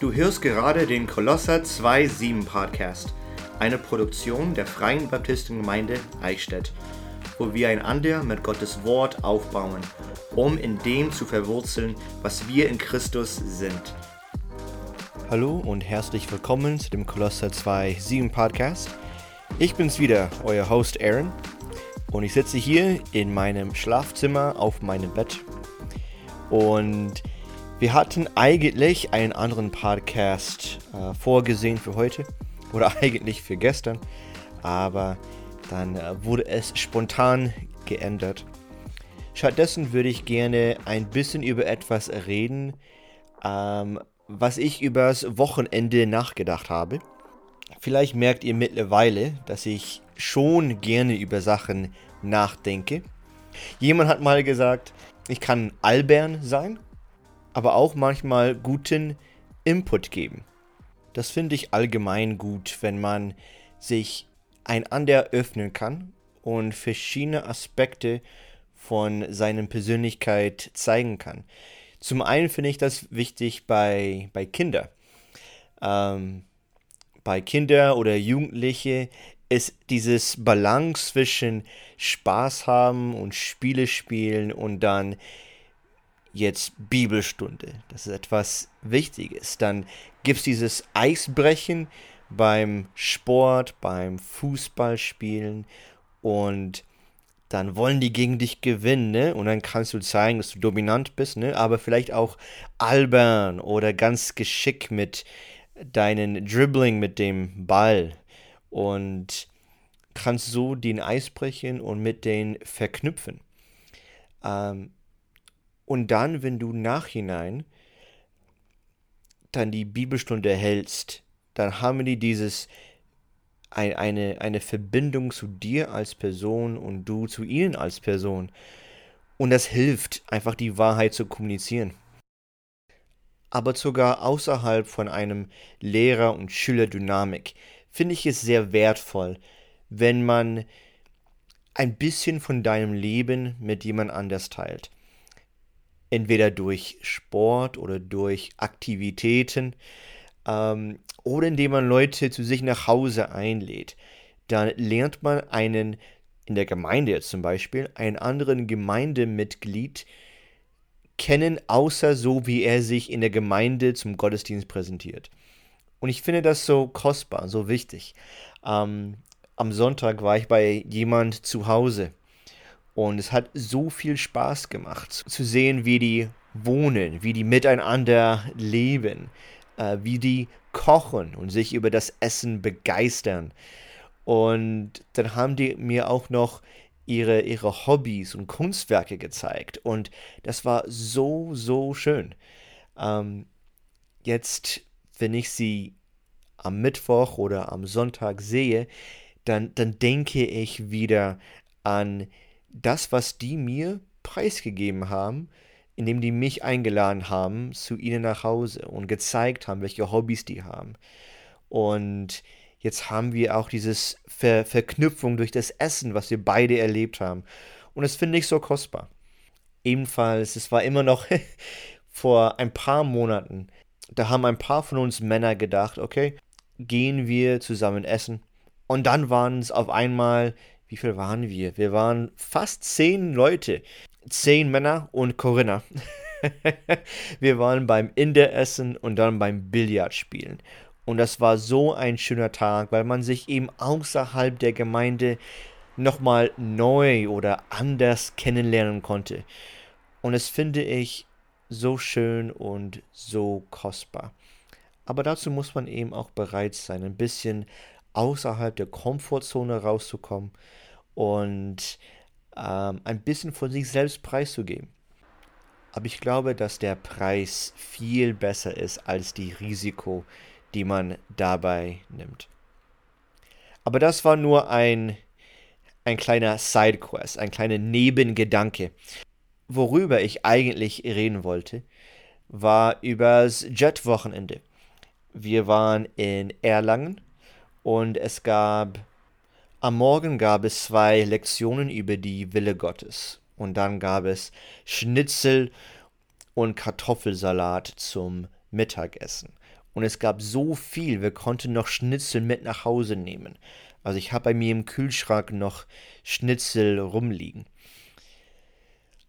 Du hörst gerade den Kolosser 2.7 Podcast, eine Produktion der Freien Baptistengemeinde Eichstätt, wo wir einander mit Gottes Wort aufbauen, um in dem zu verwurzeln, was wir in Christus sind. Hallo und herzlich willkommen zu dem Kolosser 2.7 Podcast. Ich bin's wieder, euer Host Aaron, und ich sitze hier in meinem Schlafzimmer auf meinem Bett und wir hatten eigentlich einen anderen Podcast äh, vorgesehen für heute oder eigentlich für gestern, aber dann äh, wurde es spontan geändert. Stattdessen würde ich gerne ein bisschen über etwas reden, ähm, was ich übers Wochenende nachgedacht habe. Vielleicht merkt ihr mittlerweile, dass ich schon gerne über Sachen nachdenke. Jemand hat mal gesagt, ich kann albern sein aber auch manchmal guten Input geben. Das finde ich allgemein gut, wenn man sich einander öffnen kann und verschiedene Aspekte von seiner Persönlichkeit zeigen kann. Zum einen finde ich das wichtig bei, bei Kindern. Ähm, bei Kindern oder Jugendlichen ist dieses Balance zwischen Spaß haben und Spiele spielen und dann jetzt Bibelstunde. Das ist etwas Wichtiges. Dann gibt es dieses Eisbrechen beim Sport, beim Fußballspielen und dann wollen die gegen dich gewinnen, ne? Und dann kannst du zeigen, dass du dominant bist, ne? Aber vielleicht auch albern oder ganz geschickt mit deinen Dribbling mit dem Ball und kannst so den Eis brechen und mit den verknüpfen. Ähm, und dann, wenn du nachhinein dann die Bibelstunde hältst, dann haben die dieses eine, eine Verbindung zu dir als Person und du zu ihnen als Person. Und das hilft, einfach die Wahrheit zu kommunizieren. Aber sogar außerhalb von einem Lehrer- und Schülerdynamik finde ich es sehr wertvoll, wenn man ein bisschen von deinem Leben mit jemand anders teilt entweder durch Sport oder durch Aktivitäten ähm, oder indem man Leute zu sich nach Hause einlädt. Dann lernt man einen, in der Gemeinde jetzt zum Beispiel, einen anderen Gemeindemitglied kennen, außer so, wie er sich in der Gemeinde zum Gottesdienst präsentiert. Und ich finde das so kostbar, so wichtig. Ähm, am Sonntag war ich bei jemand zu Hause und es hat so viel Spaß gemacht zu sehen, wie die wohnen, wie die miteinander leben, äh, wie die kochen und sich über das Essen begeistern. Und dann haben die mir auch noch ihre, ihre Hobbys und Kunstwerke gezeigt. Und das war so, so schön. Ähm, jetzt, wenn ich sie am Mittwoch oder am Sonntag sehe, dann, dann denke ich wieder an das, was die mir preisgegeben haben, indem die mich eingeladen haben zu ihnen nach Hause und gezeigt haben, welche Hobbys die haben. Und jetzt haben wir auch diese Ver Verknüpfung durch das Essen, was wir beide erlebt haben. Und das finde ich so kostbar. Ebenfalls, es war immer noch vor ein paar Monaten, da haben ein paar von uns Männer gedacht, okay, gehen wir zusammen essen. Und dann waren es auf einmal wie viel waren wir? Wir waren fast zehn Leute. Zehn Männer und Corinna. wir waren beim Inderessen und dann beim Billardspielen. Und das war so ein schöner Tag, weil man sich eben außerhalb der Gemeinde nochmal neu oder anders kennenlernen konnte. Und das finde ich so schön und so kostbar. Aber dazu muss man eben auch bereit sein, ein bisschen außerhalb der Komfortzone rauszukommen und ähm, ein bisschen von sich selbst preiszugeben. Aber ich glaube, dass der Preis viel besser ist als die Risiko, die man dabei nimmt. Aber das war nur ein, ein kleiner Sidequest, ein kleiner Nebengedanke. Worüber ich eigentlich reden wollte, war übers Jet-Wochenende. Wir waren in Erlangen und es gab am Morgen gab es zwei Lektionen über die Wille Gottes und dann gab es Schnitzel und Kartoffelsalat zum Mittagessen. Und es gab so viel, wir konnten noch Schnitzel mit nach Hause nehmen. Also ich habe bei mir im Kühlschrank noch Schnitzel rumliegen.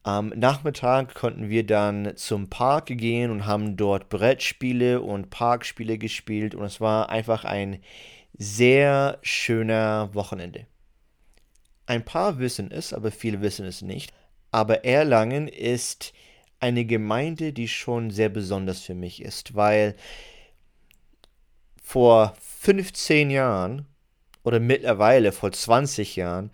Am Nachmittag konnten wir dann zum Park gehen und haben dort Brettspiele und Parkspiele gespielt und es war einfach ein sehr schöner Wochenende. Ein paar wissen es, aber viele wissen es nicht. Aber Erlangen ist eine Gemeinde, die schon sehr besonders für mich ist, weil vor 15 Jahren oder mittlerweile vor 20 Jahren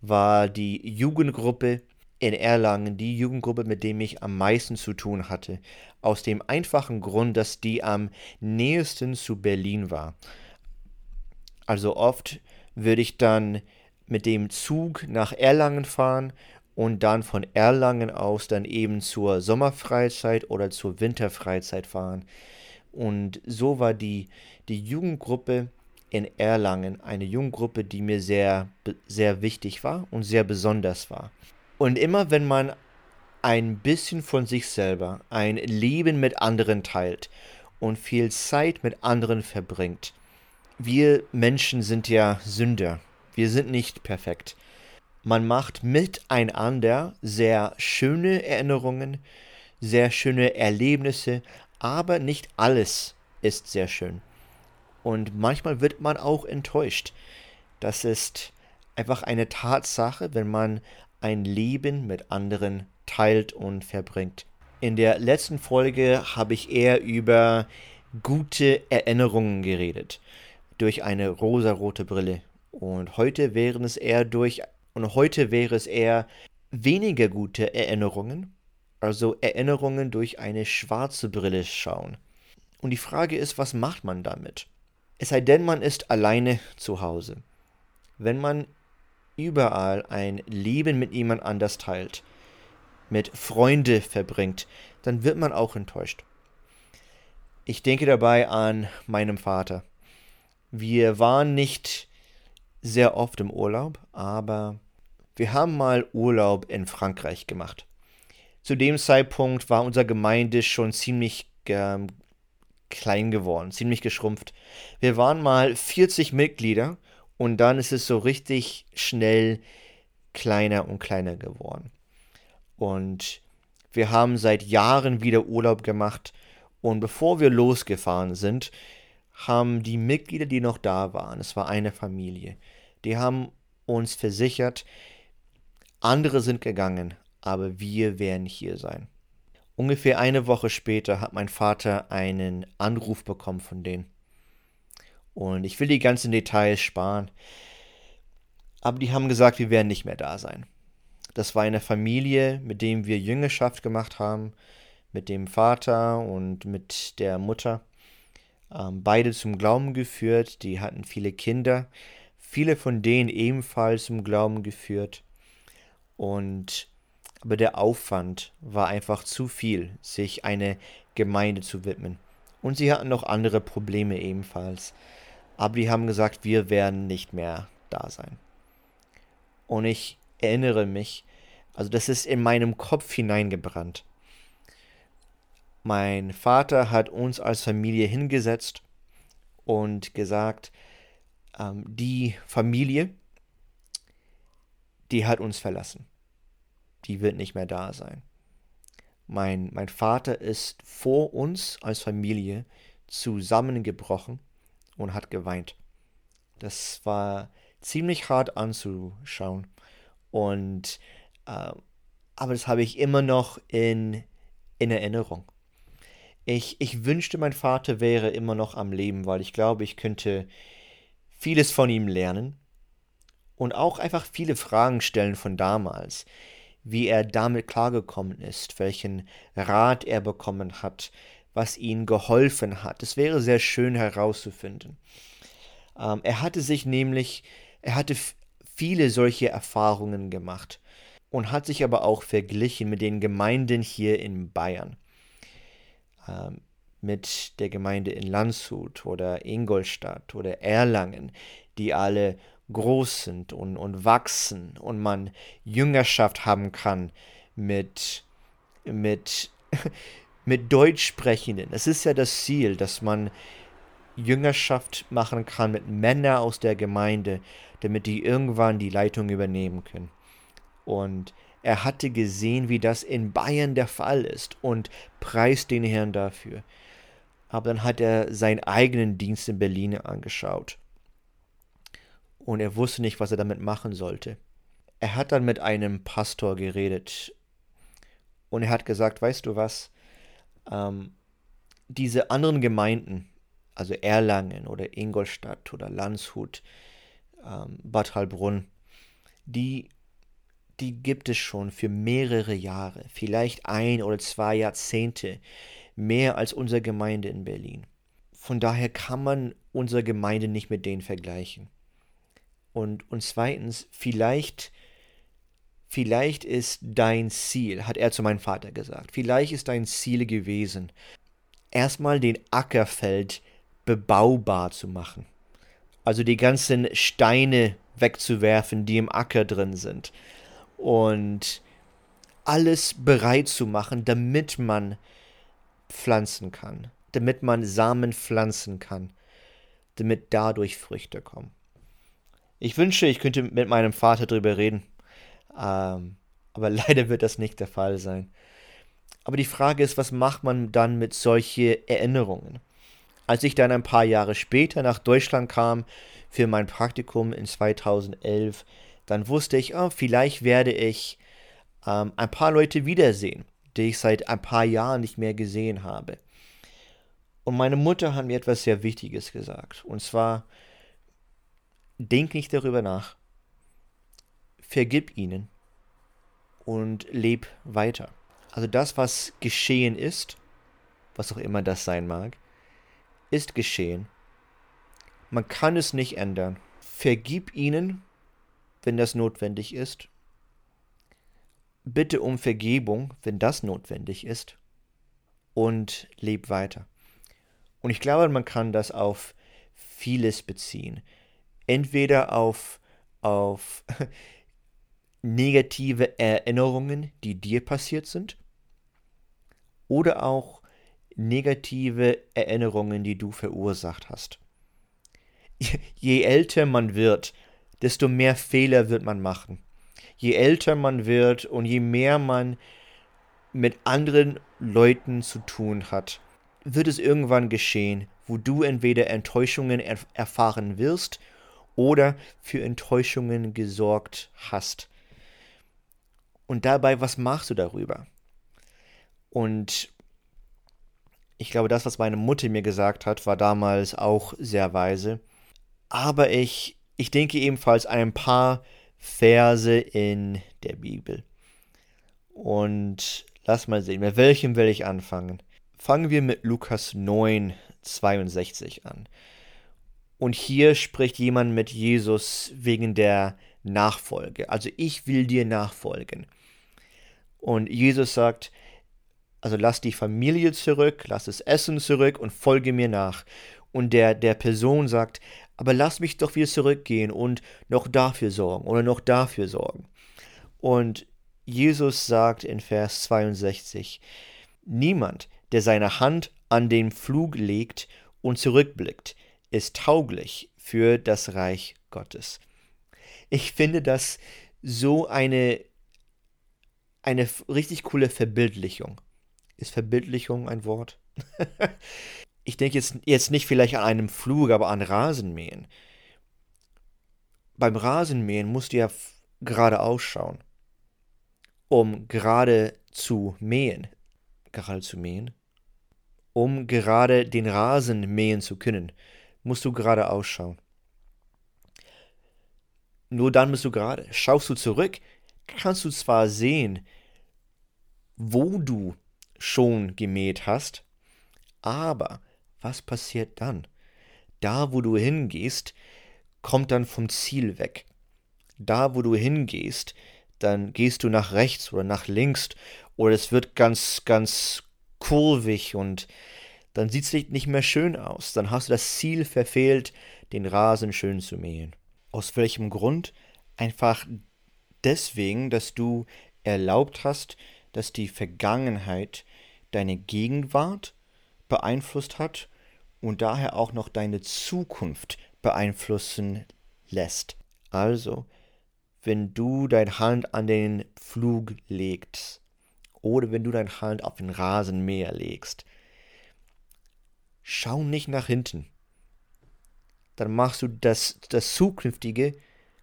war die Jugendgruppe in Erlangen die Jugendgruppe, mit dem ich am meisten zu tun hatte. Aus dem einfachen Grund, dass die am nächsten zu Berlin war. Also oft würde ich dann mit dem Zug nach Erlangen fahren und dann von Erlangen aus dann eben zur Sommerfreizeit oder zur Winterfreizeit fahren. Und so war die, die Jugendgruppe in Erlangen eine Jugendgruppe, die mir sehr, sehr wichtig war und sehr besonders war. Und immer wenn man ein bisschen von sich selber, ein Leben mit anderen teilt und viel Zeit mit anderen verbringt, wir Menschen sind ja Sünder. Wir sind nicht perfekt. Man macht miteinander sehr schöne Erinnerungen, sehr schöne Erlebnisse, aber nicht alles ist sehr schön. Und manchmal wird man auch enttäuscht. Das ist einfach eine Tatsache, wenn man ein Leben mit anderen teilt und verbringt. In der letzten Folge habe ich eher über gute Erinnerungen geredet durch eine rosarote Brille und heute wären es eher durch und heute wäre es eher weniger gute Erinnerungen, also Erinnerungen durch eine schwarze Brille schauen. Und die Frage ist, was macht man damit? Es sei denn, man ist alleine zu Hause. Wenn man überall ein Leben mit jemand anders teilt, mit Freunde verbringt, dann wird man auch enttäuscht. Ich denke dabei an meinem Vater. Wir waren nicht sehr oft im Urlaub, aber wir haben mal Urlaub in Frankreich gemacht. Zu dem Zeitpunkt war unsere Gemeinde schon ziemlich ähm, klein geworden, ziemlich geschrumpft. Wir waren mal 40 Mitglieder und dann ist es so richtig schnell kleiner und kleiner geworden. Und wir haben seit Jahren wieder Urlaub gemacht. Und bevor wir losgefahren sind, haben die Mitglieder, die noch da waren, es war eine Familie, die haben uns versichert, andere sind gegangen, aber wir werden hier sein. Ungefähr eine Woche später hat mein Vater einen Anruf bekommen von denen. Und ich will die ganzen Details sparen. Aber die haben gesagt, wir werden nicht mehr da sein. Das war eine Familie, mit dem wir Jüngerschaft gemacht haben, mit dem Vater und mit der Mutter. Ähm, beide zum Glauben geführt, die hatten viele Kinder, viele von denen ebenfalls zum Glauben geführt. Und aber der Aufwand war einfach zu viel, sich eine Gemeinde zu widmen. Und sie hatten noch andere Probleme ebenfalls aber die haben gesagt, wir werden nicht mehr da sein. Und ich erinnere mich, also das ist in meinem Kopf hineingebrannt. Mein Vater hat uns als Familie hingesetzt und gesagt, ähm, die Familie, die hat uns verlassen. Die wird nicht mehr da sein. Mein, mein Vater ist vor uns als Familie zusammengebrochen und hat geweint. Das war ziemlich hart anzuschauen. Und äh, aber das habe ich immer noch in, in Erinnerung. Ich, ich wünschte, mein Vater wäre immer noch am Leben, weil ich glaube, ich könnte vieles von ihm lernen und auch einfach viele Fragen stellen von damals, wie er damit klargekommen ist, welchen Rat er bekommen hat, was ihm geholfen hat. Es wäre sehr schön herauszufinden. Ähm, er hatte sich nämlich, er hatte viele solche Erfahrungen gemacht und hat sich aber auch verglichen mit den Gemeinden hier in Bayern. Ähm, mit der Gemeinde in Landshut oder Ingolstadt oder Erlangen, die alle groß sind und, und wachsen und man Jüngerschaft haben kann mit, mit mit Deutschsprechenden. Es ist ja das Ziel, dass man Jüngerschaft machen kann mit Männern aus der Gemeinde, damit die irgendwann die Leitung übernehmen können. Und er hatte gesehen, wie das in Bayern der Fall ist und preist den Herrn dafür. Aber dann hat er seinen eigenen Dienst in Berlin angeschaut. Und er wusste nicht, was er damit machen sollte. Er hat dann mit einem Pastor geredet. Und er hat gesagt, weißt du was, ähm, diese anderen Gemeinden, also Erlangen oder Ingolstadt oder Landshut, ähm, Bad Heilbrunn, die, die gibt es schon für mehrere Jahre, vielleicht ein oder zwei Jahrzehnte, mehr als unsere Gemeinde in Berlin. Von daher kann man unsere Gemeinde nicht mit denen vergleichen. Und, und zweitens, vielleicht, vielleicht ist dein Ziel, hat er zu meinem Vater gesagt, vielleicht ist dein Ziel gewesen, erstmal den Ackerfeld bebaubar zu machen. Also die ganzen Steine wegzuwerfen, die im Acker drin sind. Und alles bereit zu machen, damit man pflanzen kann. Damit man Samen pflanzen kann. Damit dadurch Früchte kommen. Ich wünsche, ich könnte mit meinem Vater darüber reden. Ähm, aber leider wird das nicht der Fall sein. Aber die Frage ist, was macht man dann mit solchen Erinnerungen? Als ich dann ein paar Jahre später nach Deutschland kam für mein Praktikum in 2011, dann wusste ich, oh, vielleicht werde ich ähm, ein paar Leute wiedersehen, die ich seit ein paar Jahren nicht mehr gesehen habe. Und meine Mutter hat mir etwas sehr Wichtiges gesagt. Und zwar, denk nicht darüber nach. Vergib ihnen und leb weiter. Also das, was geschehen ist, was auch immer das sein mag, ist geschehen. Man kann es nicht ändern. Vergib ihnen, wenn das notwendig ist. Bitte um Vergebung, wenn das notwendig ist. Und leb weiter. Und ich glaube, man kann das auf vieles beziehen. Entweder auf, auf negative Erinnerungen, die dir passiert sind, oder auch negative Erinnerungen, die du verursacht hast. Je älter man wird, desto mehr Fehler wird man machen. Je älter man wird und je mehr man mit anderen Leuten zu tun hat, wird es irgendwann geschehen, wo du entweder Enttäuschungen erf erfahren wirst oder für Enttäuschungen gesorgt hast. Und dabei, was machst du darüber? Und ich glaube, das, was meine Mutter mir gesagt hat, war damals auch sehr weise. Aber ich, ich denke ebenfalls an ein paar Verse in der Bibel. Und lass mal sehen, mit welchem will ich anfangen? Fangen wir mit Lukas 9, 62 an. Und hier spricht jemand mit Jesus wegen der Nachfolge. Also ich will dir nachfolgen. Und Jesus sagt, also lass die Familie zurück, lass das Essen zurück und folge mir nach. Und der, der Person sagt, aber lass mich doch wieder zurückgehen und noch dafür sorgen oder noch dafür sorgen. Und Jesus sagt in Vers 62, niemand, der seine Hand an den Flug legt und zurückblickt, ist tauglich für das Reich Gottes. Ich finde das so eine, eine richtig coole Verbildlichung. Ist Verbildlichung ein Wort? ich denke jetzt, jetzt nicht vielleicht an einem Flug, aber an Rasenmähen. Beim Rasenmähen musst du ja gerade ausschauen, um gerade zu mähen. Gerade zu mähen? Um gerade den Rasen mähen zu können, musst du gerade ausschauen. Nur dann bist du gerade. Schaust du zurück, kannst du zwar sehen, wo du schon gemäht hast. Aber was passiert dann? Da, wo du hingehst, kommt dann vom Ziel weg. Da, wo du hingehst, dann gehst du nach rechts oder nach links oder es wird ganz, ganz kurvig und dann sieht es nicht mehr schön aus. Dann hast du das Ziel verfehlt, den Rasen schön zu mähen. Aus welchem Grund? Einfach deswegen, dass du erlaubt hast, dass die Vergangenheit deine Gegenwart beeinflusst hat und daher auch noch deine Zukunft beeinflussen lässt. Also, wenn du deine Hand an den Flug legst oder wenn du deine Hand auf den Rasenmäher legst, schau nicht nach hinten. Dann machst du das, das Zukünftige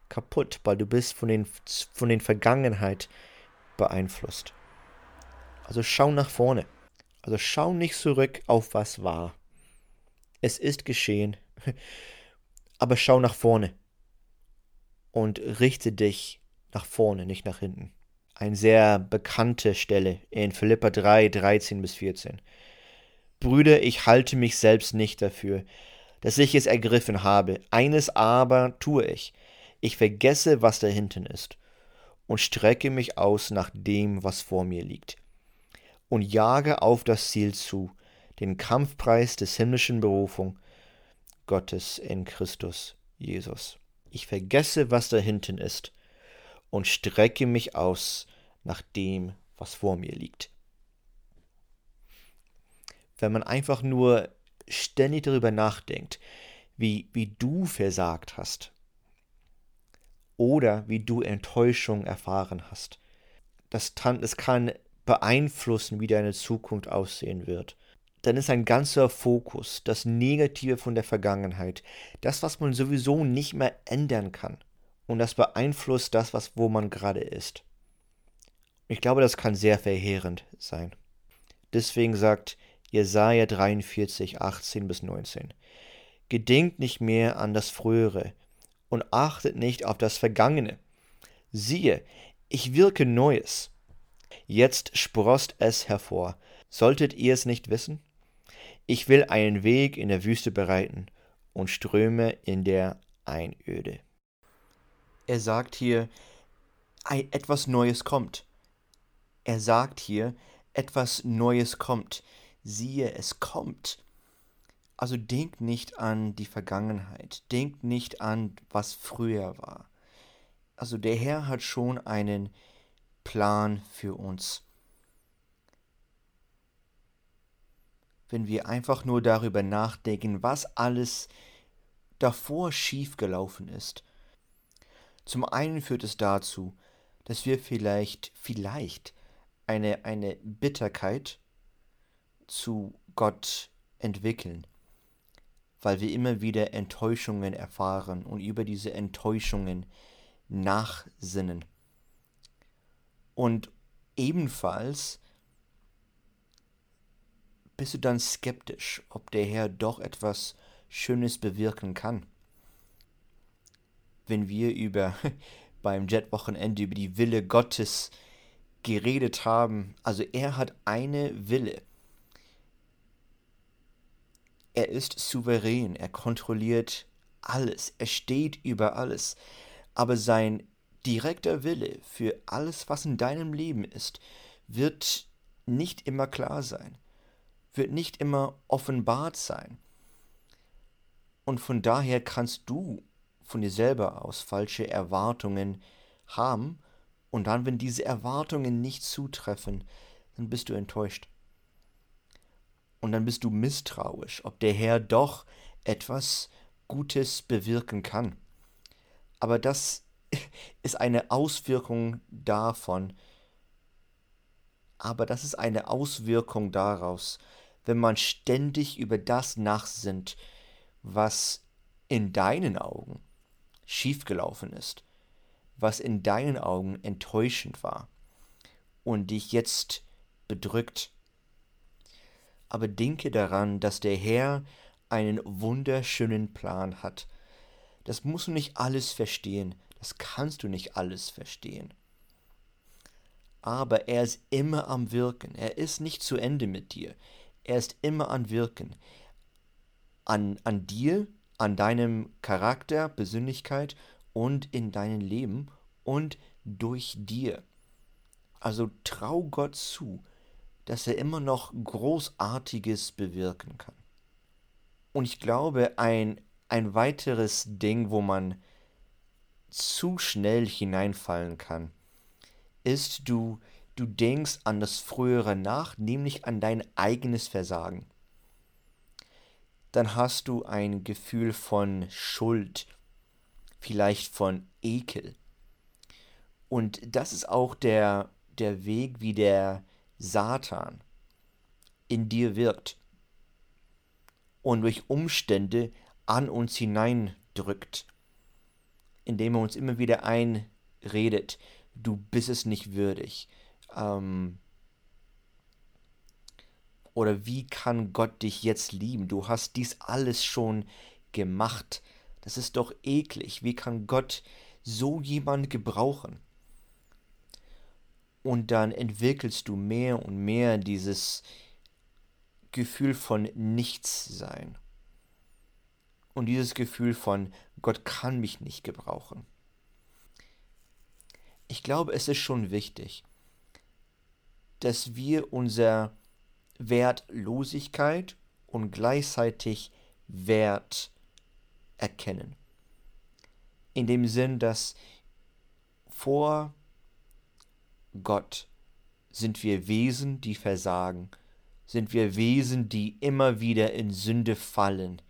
kaputt, weil du bist von den, von den Vergangenheit beeinflusst. Also schau nach vorne. Also schau nicht zurück auf was war. Es ist geschehen. Aber schau nach vorne. Und richte dich nach vorne, nicht nach hinten. Eine sehr bekannte Stelle in Philippa 3, 13 bis 14. Brüder, ich halte mich selbst nicht dafür, dass ich es ergriffen habe. Eines aber tue ich. Ich vergesse, was da hinten ist und strecke mich aus nach dem, was vor mir liegt. Und jage auf das Ziel zu, den Kampfpreis des himmlischen Berufung Gottes in Christus Jesus. Ich vergesse, was da hinten ist und strecke mich aus nach dem, was vor mir liegt wenn man einfach nur ständig darüber nachdenkt, wie, wie du versagt hast oder wie du Enttäuschung erfahren hast. Das, das kann beeinflussen, wie deine Zukunft aussehen wird. Dann ist ein ganzer Fokus, das Negative von der Vergangenheit, das, was man sowieso nicht mehr ändern kann. Und das beeinflusst das, was, wo man gerade ist. Ich glaube, das kann sehr verheerend sein. Deswegen sagt Jesaja 43, 18 bis 19. Gedenkt nicht mehr an das Frühere und achtet nicht auf das Vergangene. Siehe, ich wirke Neues. Jetzt sproßt es hervor. Solltet ihr es nicht wissen? Ich will einen Weg in der Wüste bereiten und Ströme in der Einöde. Er sagt hier, etwas Neues kommt. Er sagt hier, etwas Neues kommt siehe, es kommt. Also denkt nicht an die Vergangenheit, denkt nicht an, was früher war. Also der Herr hat schon einen Plan für uns. Wenn wir einfach nur darüber nachdenken, was alles davor schiefgelaufen ist. Zum einen führt es dazu, dass wir vielleicht, vielleicht eine, eine Bitterkeit zu Gott entwickeln, weil wir immer wieder Enttäuschungen erfahren und über diese Enttäuschungen nachsinnen. Und ebenfalls bist du dann skeptisch, ob der Herr doch etwas Schönes bewirken kann. Wenn wir über beim Jetwochenende über die Wille Gottes geredet haben, also er hat eine Wille er ist souverän, er kontrolliert alles, er steht über alles. Aber sein direkter Wille für alles, was in deinem Leben ist, wird nicht immer klar sein, wird nicht immer offenbart sein. Und von daher kannst du von dir selber aus falsche Erwartungen haben und dann, wenn diese Erwartungen nicht zutreffen, dann bist du enttäuscht. Und dann bist du misstrauisch, ob der Herr doch etwas Gutes bewirken kann. Aber das ist eine Auswirkung davon. Aber das ist eine Auswirkung daraus, wenn man ständig über das nachsinnt, was in deinen Augen schiefgelaufen ist, was in deinen Augen enttäuschend war und dich jetzt bedrückt aber denke daran, dass der Herr einen wunderschönen Plan hat. Das musst du nicht alles verstehen, das kannst du nicht alles verstehen. Aber er ist immer am Wirken, er ist nicht zu Ende mit dir, er ist immer am Wirken. An, an dir, an deinem Charakter, Persönlichkeit und in deinem Leben und durch dir. Also trau Gott zu, dass er immer noch Großartiges bewirken kann. Und ich glaube, ein, ein weiteres Ding, wo man zu schnell hineinfallen kann, ist du du denkst an das Frühere nach, nämlich an dein eigenes Versagen. Dann hast du ein Gefühl von Schuld, vielleicht von Ekel. Und das ist auch der, der Weg, wie der Satan in dir wirkt und durch Umstände an uns hineindrückt, indem er uns immer wieder einredet, du bist es nicht würdig. Ähm, oder wie kann Gott dich jetzt lieben? Du hast dies alles schon gemacht. Das ist doch eklig. Wie kann Gott so jemand gebrauchen? Und dann entwickelst du mehr und mehr dieses Gefühl von Nichtssein. Und dieses Gefühl von Gott kann mich nicht gebrauchen. Ich glaube, es ist schon wichtig, dass wir unser Wertlosigkeit und gleichzeitig Wert erkennen. In dem Sinn, dass vor Gott sind wir Wesen, die versagen, sind wir Wesen, die immer wieder in Sünde fallen.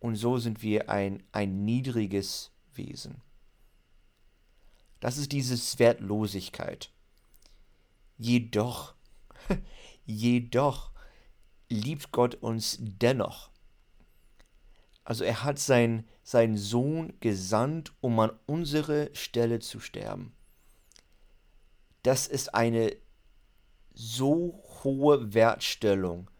Und so sind wir ein, ein niedriges Wesen. Das ist diese Wertlosigkeit. Jedoch, jedoch liebt Gott uns dennoch. Also er hat sein, seinen Sohn gesandt, um an unsere Stelle zu sterben. Das ist eine so hohe Wertstellung,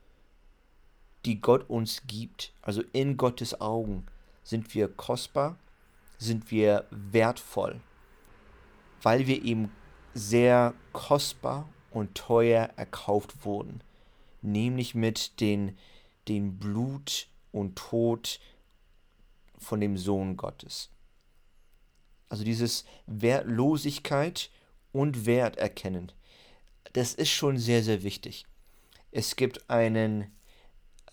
die Gott uns gibt. Also in Gottes Augen sind wir kostbar, sind wir wertvoll, weil wir ihm sehr kostbar und teuer erkauft wurden, nämlich mit den, den Blut und Tod von dem Sohn Gottes. Also dieses Wertlosigkeit und Wert erkennen, das ist schon sehr, sehr wichtig. Es gibt einen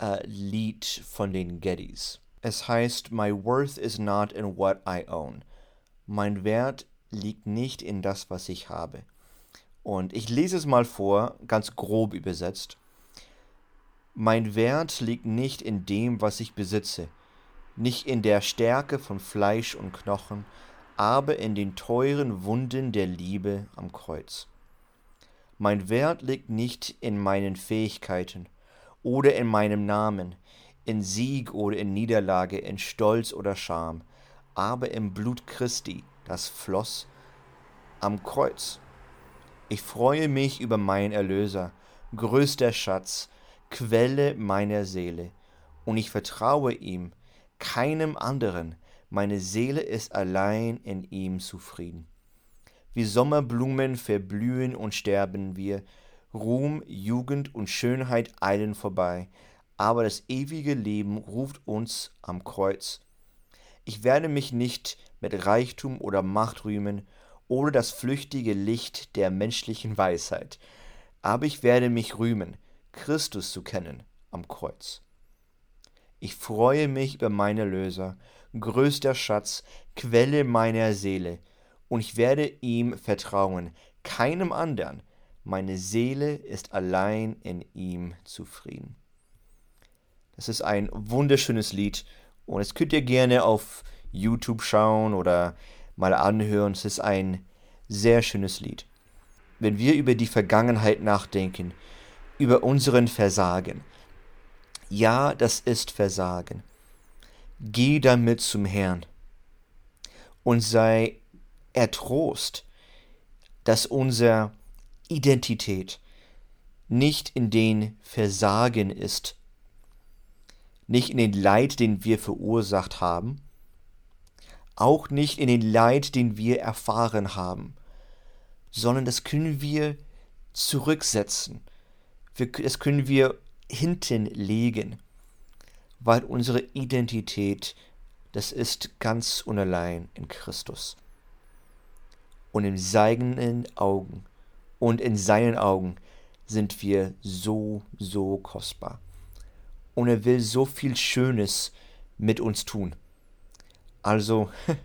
äh, Lied von den Gettys. Es heißt, My worth is not in what I own. Mein Wert liegt nicht in das, was ich habe. Und ich lese es mal vor, ganz grob übersetzt. Mein Wert liegt nicht in dem, was ich besitze, nicht in der Stärke von Fleisch und Knochen, aber in den teuren Wunden der Liebe am Kreuz. Mein Wert liegt nicht in meinen Fähigkeiten oder in meinem Namen, in Sieg oder in Niederlage, in Stolz oder Scham, aber im Blut Christi, das floss am Kreuz. Ich freue mich über meinen Erlöser, größter Schatz, Quelle meiner Seele, und ich vertraue ihm, keinem anderen, meine Seele ist allein in ihm zufrieden. Wie Sommerblumen verblühen und sterben wir, Ruhm, Jugend und Schönheit eilen vorbei, aber das ewige Leben ruft uns am Kreuz. Ich werde mich nicht mit Reichtum oder Macht rühmen oder das flüchtige Licht der menschlichen Weisheit, aber ich werde mich rühmen, Christus zu kennen am Kreuz. Ich freue mich über meine Löser, größter Schatz, Quelle meiner Seele, und ich werde ihm vertrauen, keinem anderen. Meine Seele ist allein in ihm zufrieden. Das ist ein wunderschönes Lied und es könnt ihr gerne auf YouTube schauen oder mal anhören. Es ist ein sehr schönes Lied. Wenn wir über die Vergangenheit nachdenken, über unseren Versagen, ja, das ist Versagen. Geh damit zum Herrn und sei ertrost, dass unsere Identität nicht in den Versagen ist, nicht in den Leid, den wir verursacht haben, auch nicht in den Leid, den wir erfahren haben, sondern das können wir zurücksetzen. das können wir hinten legen, weil unsere Identität, das ist ganz und allein in Christus. Und in seinen Augen und in seinen Augen sind wir so, so kostbar. Und er will so viel Schönes mit uns tun. Also,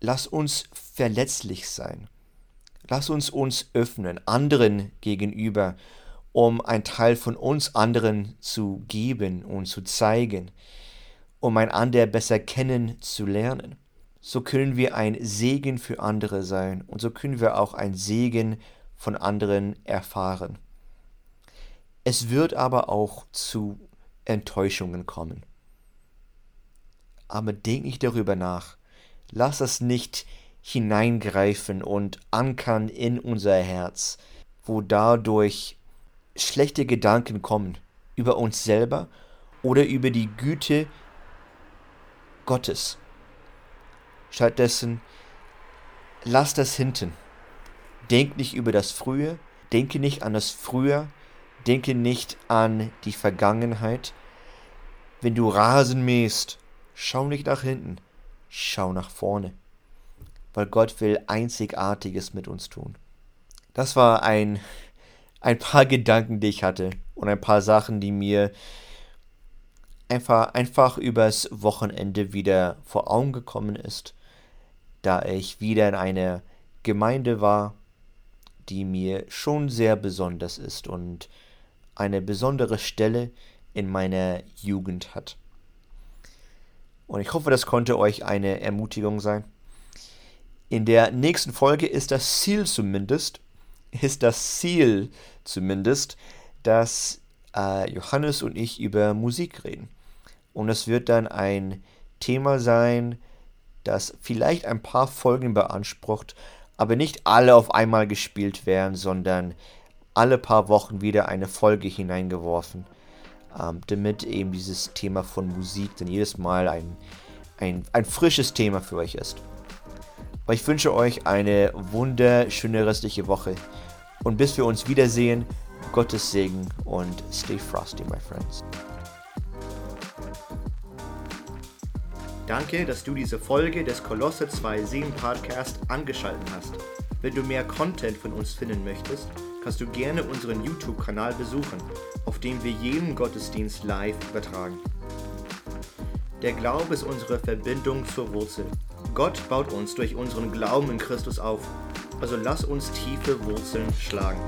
lass uns verletzlich sein. Lass uns uns öffnen, anderen gegenüber, um ein Teil von uns anderen zu geben und zu zeigen, um ein anderer besser kennenzulernen. So können wir ein Segen für andere sein und so können wir auch ein Segen von anderen erfahren. Es wird aber auch zu Enttäuschungen kommen. Aber denk nicht darüber nach. Lass es nicht hineingreifen und ankern in unser Herz, wo dadurch schlechte Gedanken kommen über uns selber oder über die Güte Gottes. Stattdessen lass das hinten. Denk nicht über das Frühe, denke nicht an das Früher, denke nicht an die Vergangenheit. Wenn du Rasen mähst, schau nicht nach hinten, schau nach vorne. Weil Gott will Einzigartiges mit uns tun. Das war ein, ein paar Gedanken, die ich hatte und ein paar Sachen, die mir einfach, einfach übers Wochenende wieder vor Augen gekommen ist, da ich wieder in einer Gemeinde war, die mir schon sehr besonders ist und eine besondere Stelle in meiner Jugend hat. Und ich hoffe, das konnte euch eine Ermutigung sein. In der nächsten Folge ist das Ziel zumindest, ist das Ziel zumindest, dass äh, Johannes und ich über Musik reden. Und es wird dann ein Thema sein, das vielleicht ein paar Folgen beansprucht, aber nicht alle auf einmal gespielt werden, sondern alle paar Wochen wieder eine Folge hineingeworfen, ähm, damit eben dieses Thema von Musik dann jedes Mal ein, ein, ein frisches Thema für euch ist. Aber ich wünsche euch eine wunderschöne restliche Woche und bis wir uns wiedersehen, Gottes Segen und stay frosty, my friends. Danke, dass du diese Folge des Kolosse 2 7 Podcast angeschaltet hast. Wenn du mehr Content von uns finden möchtest, kannst du gerne unseren YouTube-Kanal besuchen, auf dem wir jeden Gottesdienst live übertragen. Der Glaube ist unsere Verbindung zur Wurzel. Gott baut uns durch unseren Glauben in Christus auf. Also lass uns tiefe Wurzeln schlagen.